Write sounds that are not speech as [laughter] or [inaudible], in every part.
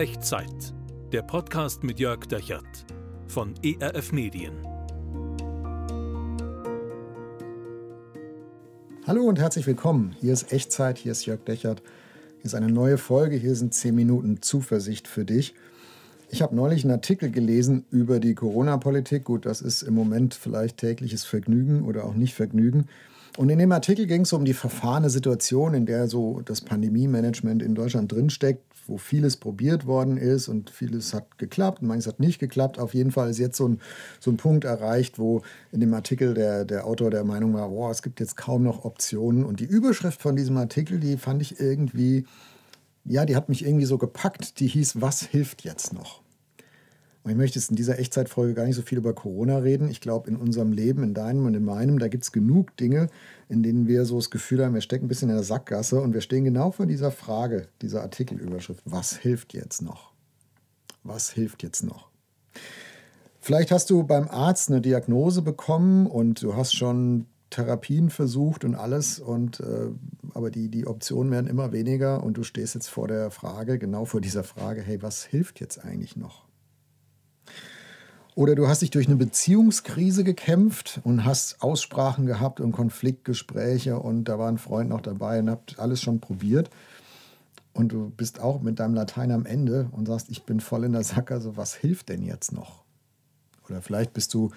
Echtzeit. Der Podcast mit Jörg Dechert von ERF Medien. Hallo und herzlich willkommen. Hier ist Echtzeit, hier ist Jörg Dechert. Hier ist eine neue Folge, hier sind 10 Minuten Zuversicht für dich. Ich habe neulich einen Artikel gelesen über die Corona-Politik. Gut, das ist im Moment vielleicht tägliches Vergnügen oder auch nicht Vergnügen. Und in dem Artikel ging es um die verfahrene Situation, in der so das Pandemie-Management in Deutschland drinsteckt, wo vieles probiert worden ist und vieles hat geklappt, manches hat nicht geklappt. Auf jeden Fall ist jetzt so ein, so ein Punkt erreicht, wo in dem Artikel der, der Autor der Meinung war, boah, es gibt jetzt kaum noch Optionen. Und die Überschrift von diesem Artikel, die fand ich irgendwie, ja, die hat mich irgendwie so gepackt. Die hieß, was hilft jetzt noch? Und ich möchte jetzt in dieser Echtzeitfolge gar nicht so viel über Corona reden. Ich glaube, in unserem Leben, in deinem und in meinem, da gibt es genug Dinge, in denen wir so das Gefühl haben, wir stecken ein bisschen in der Sackgasse und wir stehen genau vor dieser Frage, dieser Artikelüberschrift. Was hilft jetzt noch? Was hilft jetzt noch? Vielleicht hast du beim Arzt eine Diagnose bekommen und du hast schon Therapien versucht und alles, und, äh, aber die, die Optionen werden immer weniger und du stehst jetzt vor der Frage, genau vor dieser Frage, hey, was hilft jetzt eigentlich noch? Oder du hast dich durch eine Beziehungskrise gekämpft und hast Aussprachen gehabt und Konfliktgespräche und da war ein Freund noch dabei und habt alles schon probiert. Und du bist auch mit deinem Latein am Ende und sagst, ich bin voll in der Sackgasse, was hilft denn jetzt noch? Oder vielleicht bist du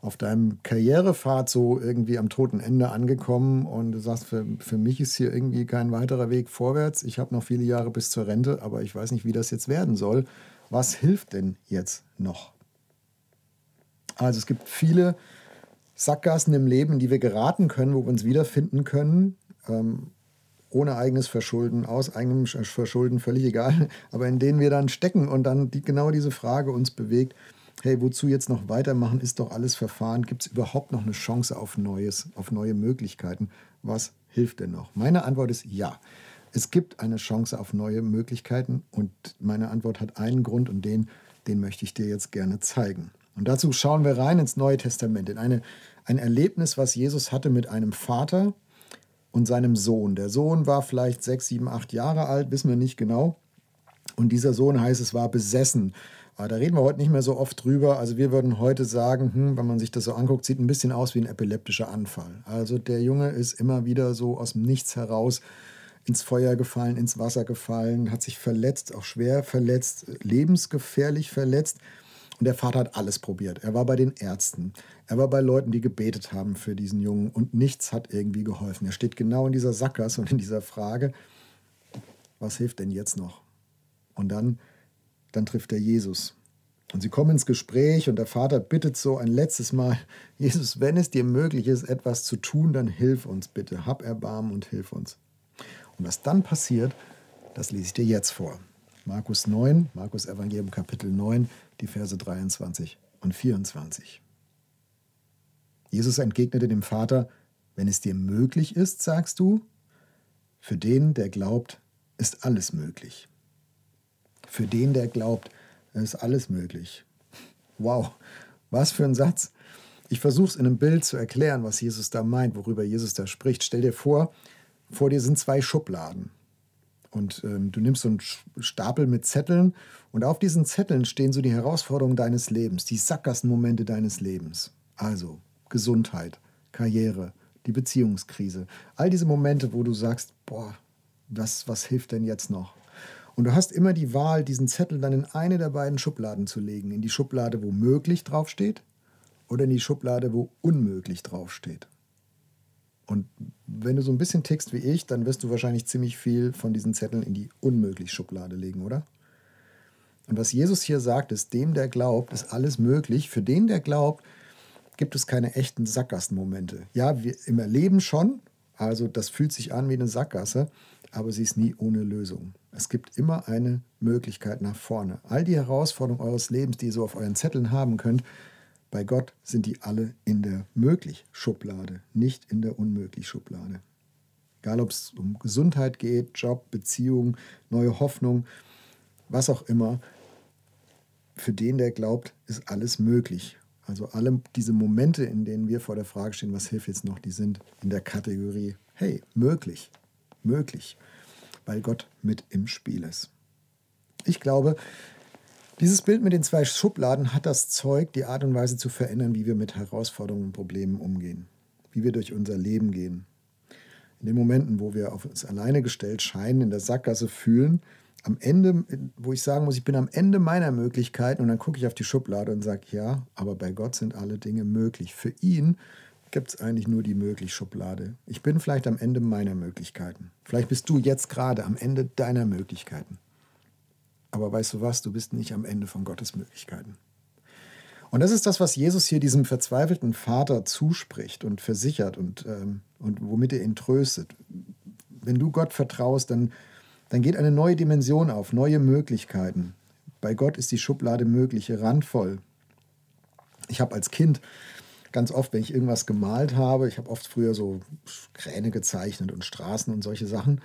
auf deinem Karrierepfad so irgendwie am toten Ende angekommen und du sagst, für, für mich ist hier irgendwie kein weiterer Weg vorwärts. Ich habe noch viele Jahre bis zur Rente, aber ich weiß nicht, wie das jetzt werden soll. Was hilft denn jetzt noch? Also es gibt viele Sackgassen im Leben, in die wir geraten können, wo wir uns wiederfinden können. Ähm, ohne eigenes Verschulden, aus eigenem Verschulden, völlig egal, [laughs] aber in denen wir dann stecken und dann die, genau diese Frage uns bewegt, hey, wozu jetzt noch weitermachen, ist doch alles verfahren, gibt es überhaupt noch eine Chance auf Neues, auf neue Möglichkeiten? Was hilft denn noch? Meine Antwort ist ja. Es gibt eine Chance auf neue Möglichkeiten und meine Antwort hat einen Grund und den, den möchte ich dir jetzt gerne zeigen. Und dazu schauen wir rein ins Neue Testament, in eine, ein Erlebnis, was Jesus hatte mit einem Vater und seinem Sohn. Der Sohn war vielleicht sechs, sieben, acht Jahre alt, wissen wir nicht genau. Und dieser Sohn heißt es, war besessen. Aber da reden wir heute nicht mehr so oft drüber. Also wir würden heute sagen, hm, wenn man sich das so anguckt, sieht ein bisschen aus wie ein epileptischer Anfall. Also der Junge ist immer wieder so aus dem Nichts heraus ins Feuer gefallen, ins Wasser gefallen, hat sich verletzt, auch schwer verletzt, lebensgefährlich verletzt. Und der Vater hat alles probiert. Er war bei den Ärzten. Er war bei Leuten, die gebetet haben für diesen Jungen. Und nichts hat irgendwie geholfen. Er steht genau in dieser Sackgasse und in dieser Frage, was hilft denn jetzt noch? Und dann, dann trifft er Jesus. Und sie kommen ins Gespräch und der Vater bittet so ein letztes Mal, [laughs] Jesus, wenn es dir möglich ist, etwas zu tun, dann hilf uns bitte. Hab Erbarmen und hilf uns. Und was dann passiert, das lese ich dir jetzt vor. Markus 9, Markus Evangelium Kapitel 9, die Verse 23 und 24. Jesus entgegnete dem Vater, wenn es dir möglich ist, sagst du, für den, der glaubt, ist alles möglich. Für den, der glaubt, ist alles möglich. Wow, was für ein Satz. Ich versuche es in einem Bild zu erklären, was Jesus da meint, worüber Jesus da spricht. Stell dir vor, vor dir sind zwei Schubladen. Und ähm, du nimmst so einen Stapel mit Zetteln und auf diesen Zetteln stehen so die Herausforderungen deines Lebens, die Sackgassenmomente deines Lebens. Also Gesundheit, Karriere, die Beziehungskrise. All diese Momente, wo du sagst, boah, was, was hilft denn jetzt noch? Und du hast immer die Wahl, diesen Zettel dann in eine der beiden Schubladen zu legen. In die Schublade, wo möglich draufsteht oder in die Schublade, wo unmöglich draufsteht. Und wenn du so ein bisschen tickst wie ich, dann wirst du wahrscheinlich ziemlich viel von diesen Zetteln in die Unmöglich-Schublade legen, oder? Und was Jesus hier sagt, ist, dem, der glaubt, ist alles möglich. Für den, der glaubt, gibt es keine echten Sackgassenmomente. Ja, wir im Erleben schon, also das fühlt sich an wie eine Sackgasse, aber sie ist nie ohne Lösung. Es gibt immer eine Möglichkeit nach vorne. All die Herausforderungen eures Lebens, die ihr so auf euren Zetteln haben könnt, bei Gott sind die alle in der Möglich-Schublade, nicht in der Unmöglich-Schublade. Egal, ob es um Gesundheit geht, Job, Beziehung, neue Hoffnung, was auch immer. Für den, der glaubt, ist alles möglich. Also alle diese Momente, in denen wir vor der Frage stehen, was hilft jetzt noch, die sind in der Kategorie, hey, möglich, möglich, weil Gott mit im Spiel ist. Ich glaube, dieses Bild mit den zwei Schubladen hat das Zeug, die Art und Weise zu verändern, wie wir mit Herausforderungen und Problemen umgehen, wie wir durch unser Leben gehen. In den Momenten, wo wir auf uns alleine gestellt scheinen, in der Sackgasse fühlen, am Ende, wo ich sagen muss, ich bin am Ende meiner Möglichkeiten und dann gucke ich auf die Schublade und sage, ja, aber bei Gott sind alle Dinge möglich. Für ihn gibt es eigentlich nur die Möglich-Schublade. Ich bin vielleicht am Ende meiner Möglichkeiten. Vielleicht bist du jetzt gerade am Ende deiner Möglichkeiten. Aber weißt du was, du bist nicht am Ende von Gottes Möglichkeiten. Und das ist das, was Jesus hier diesem verzweifelten Vater zuspricht und versichert und, ähm, und womit er ihn tröstet. Wenn du Gott vertraust, dann, dann geht eine neue Dimension auf, neue Möglichkeiten. Bei Gott ist die Schublade Mögliche randvoll. Ich habe als Kind ganz oft, wenn ich irgendwas gemalt habe, ich habe oft früher so Kräne gezeichnet und Straßen und solche Sachen.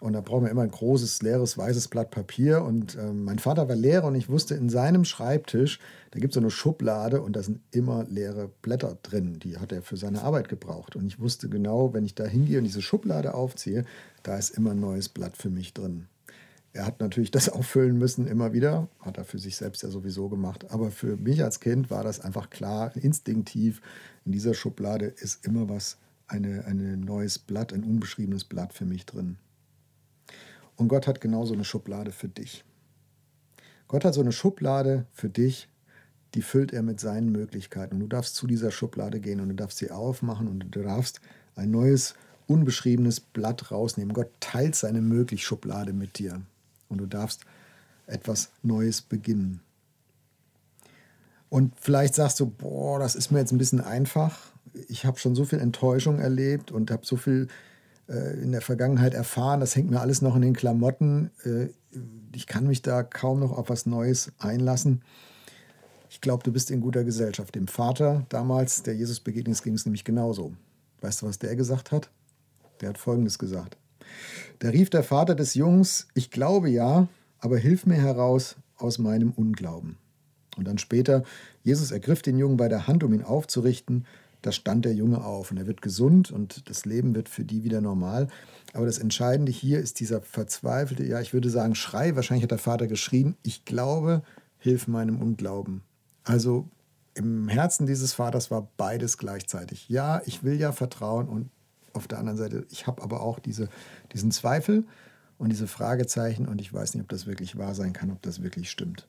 Und da brauchen wir immer ein großes, leeres, weißes Blatt Papier. Und äh, mein Vater war Lehrer und ich wusste, in seinem Schreibtisch, da gibt es so eine Schublade und da sind immer leere Blätter drin. Die hat er für seine Arbeit gebraucht. Und ich wusste genau, wenn ich da hingehe und diese Schublade aufziehe, da ist immer ein neues Blatt für mich drin. Er hat natürlich das [laughs] auffüllen müssen immer wieder, hat er für sich selbst ja sowieso gemacht. Aber für mich als Kind war das einfach klar, instinktiv, in dieser Schublade ist immer was, ein eine neues Blatt, ein unbeschriebenes Blatt für mich drin. Und Gott hat genauso eine Schublade für dich. Gott hat so eine Schublade für dich, die füllt er mit seinen Möglichkeiten. Und du darfst zu dieser Schublade gehen und du darfst sie aufmachen und du darfst ein neues, unbeschriebenes Blatt rausnehmen. Gott teilt seine Möglich-Schublade mit dir und du darfst etwas Neues beginnen. Und vielleicht sagst du, boah, das ist mir jetzt ein bisschen einfach. Ich habe schon so viel Enttäuschung erlebt und habe so viel in der Vergangenheit erfahren. Das hängt mir alles noch in den Klamotten. Äh, ich kann mich da kaum noch auf was Neues einlassen. Ich glaube, du bist in guter Gesellschaft. Dem Vater damals, der Jesus begegnet, ging es nämlich genauso. Weißt du, was der gesagt hat? Der hat Folgendes gesagt. Da rief der Vater des Jungs, ich glaube ja, aber hilf mir heraus aus meinem Unglauben. Und dann später, Jesus ergriff den Jungen bei der Hand, um ihn aufzurichten, da stand der Junge auf und er wird gesund und das Leben wird für die wieder normal. Aber das Entscheidende hier ist dieser verzweifelte, ja, ich würde sagen, Schrei. Wahrscheinlich hat der Vater geschrien, ich glaube, hilf meinem Unglauben. Also im Herzen dieses Vaters war beides gleichzeitig. Ja, ich will ja vertrauen und auf der anderen Seite, ich habe aber auch diese, diesen Zweifel und diese Fragezeichen und ich weiß nicht, ob das wirklich wahr sein kann, ob das wirklich stimmt.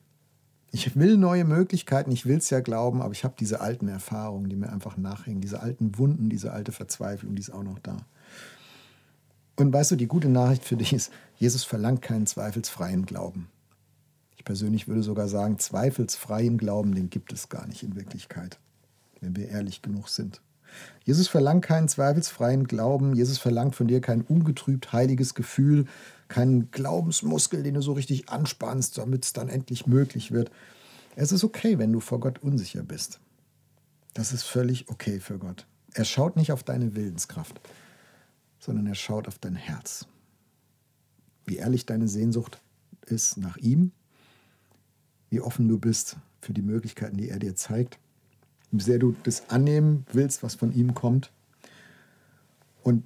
Ich will neue Möglichkeiten, ich will es ja glauben, aber ich habe diese alten Erfahrungen, die mir einfach nachhängen, diese alten Wunden, diese alte Verzweiflung, die ist auch noch da. Und weißt du, die gute Nachricht für dich ist, Jesus verlangt keinen zweifelsfreien Glauben. Ich persönlich würde sogar sagen, zweifelsfreien Glauben, den gibt es gar nicht in Wirklichkeit, wenn wir ehrlich genug sind. Jesus verlangt keinen zweifelsfreien Glauben, Jesus verlangt von dir kein ungetrübt heiliges Gefühl, keinen Glaubensmuskel, den du so richtig anspannst, damit es dann endlich möglich wird. Es ist okay, wenn du vor Gott unsicher bist. Das ist völlig okay für Gott. Er schaut nicht auf deine Willenskraft, sondern er schaut auf dein Herz. Wie ehrlich deine Sehnsucht ist nach ihm, wie offen du bist für die Möglichkeiten, die er dir zeigt, wie sehr du das annehmen willst, was von ihm kommt. Und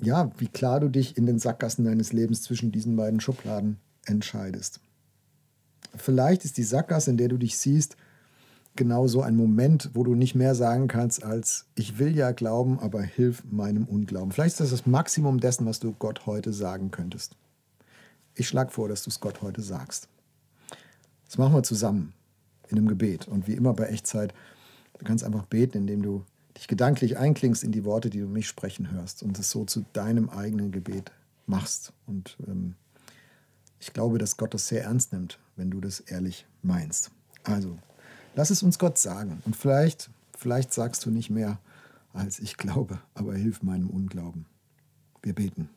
ja, wie klar du dich in den Sackgassen deines Lebens zwischen diesen beiden Schubladen entscheidest. Vielleicht ist die Sackgasse, in der du dich siehst, genau so ein Moment, wo du nicht mehr sagen kannst als ich will ja glauben, aber hilf meinem Unglauben. Vielleicht ist das das Maximum dessen, was du Gott heute sagen könntest. Ich schlage vor, dass du es Gott heute sagst. Das machen wir zusammen in einem Gebet. Und wie immer bei Echtzeit, du kannst einfach beten, indem du dich gedanklich einklingst in die Worte, die du mich sprechen hörst und es so zu deinem eigenen Gebet machst. Und ähm, ich glaube, dass Gott das sehr ernst nimmt, wenn du das ehrlich meinst. Also, lass es uns Gott sagen. Und vielleicht, vielleicht sagst du nicht mehr, als ich glaube, aber hilf meinem Unglauben. Wir beten.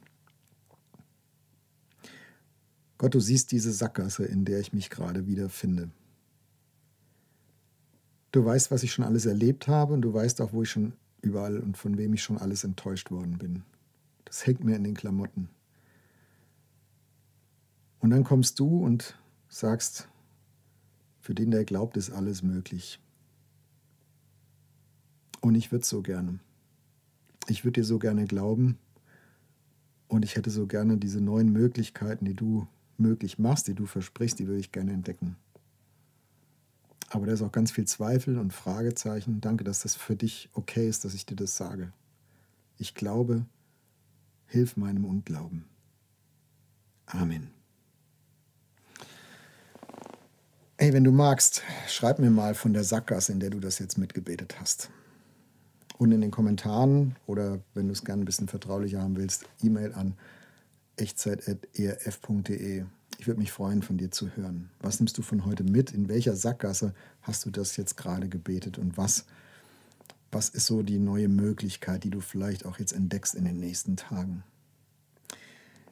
Gott, du siehst diese Sackgasse, in der ich mich gerade wieder finde. Du weißt, was ich schon alles erlebt habe und du weißt auch, wo ich schon überall und von wem ich schon alles enttäuscht worden bin. Das hängt mir in den Klamotten. Und dann kommst du und sagst, für den, der glaubt, ist alles möglich. Und ich würde so gerne. Ich würde dir so gerne glauben und ich hätte so gerne diese neuen Möglichkeiten, die du möglich machst, die du versprichst, die würde ich gerne entdecken. Aber da ist auch ganz viel Zweifel und Fragezeichen. Danke, dass das für dich okay ist, dass ich dir das sage. Ich glaube, hilf meinem Unglauben. Amen. Ey, wenn du magst, schreib mir mal von der Sackgasse, in der du das jetzt mitgebetet hast. Und in den Kommentaren oder wenn du es gerne ein bisschen vertraulicher haben willst, E-Mail an echtzeit.erf.de. Ich würde mich freuen, von dir zu hören. Was nimmst du von heute mit? In welcher Sackgasse hast du das jetzt gerade gebetet? Und was, was ist so die neue Möglichkeit, die du vielleicht auch jetzt entdeckst in den nächsten Tagen?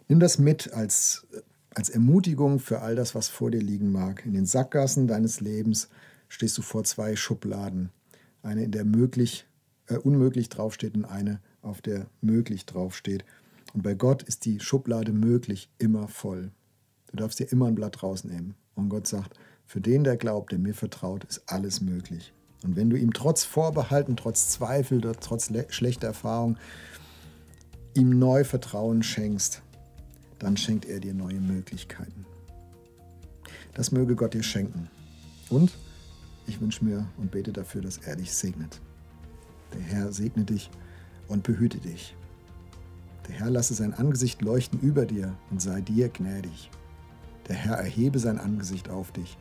Nimm das mit als, als Ermutigung für all das, was vor dir liegen mag. In den Sackgassen deines Lebens stehst du vor zwei Schubladen. Eine, in der möglich, äh, unmöglich draufsteht und eine, auf der möglich draufsteht. Und bei Gott ist die Schublade möglich immer voll. Du darfst dir immer ein Blatt rausnehmen. Und Gott sagt, für den, der glaubt, der mir vertraut, ist alles möglich. Und wenn du ihm trotz Vorbehalten, trotz Zweifel, trotz schlechter Erfahrung, ihm neu Vertrauen schenkst, dann schenkt er dir neue Möglichkeiten. Das möge Gott dir schenken. Und ich wünsche mir und bete dafür, dass er dich segnet. Der Herr segne dich und behüte dich. Der Herr lasse sein Angesicht leuchten über dir und sei dir gnädig. Der Herr erhebe sein Angesicht auf dich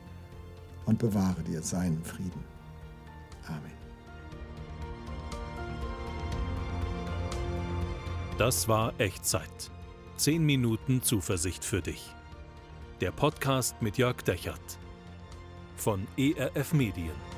und bewahre dir seinen Frieden. Amen. Das war Echtzeit. Zehn Minuten Zuversicht für dich. Der Podcast mit Jörg Dechert von ERF Medien.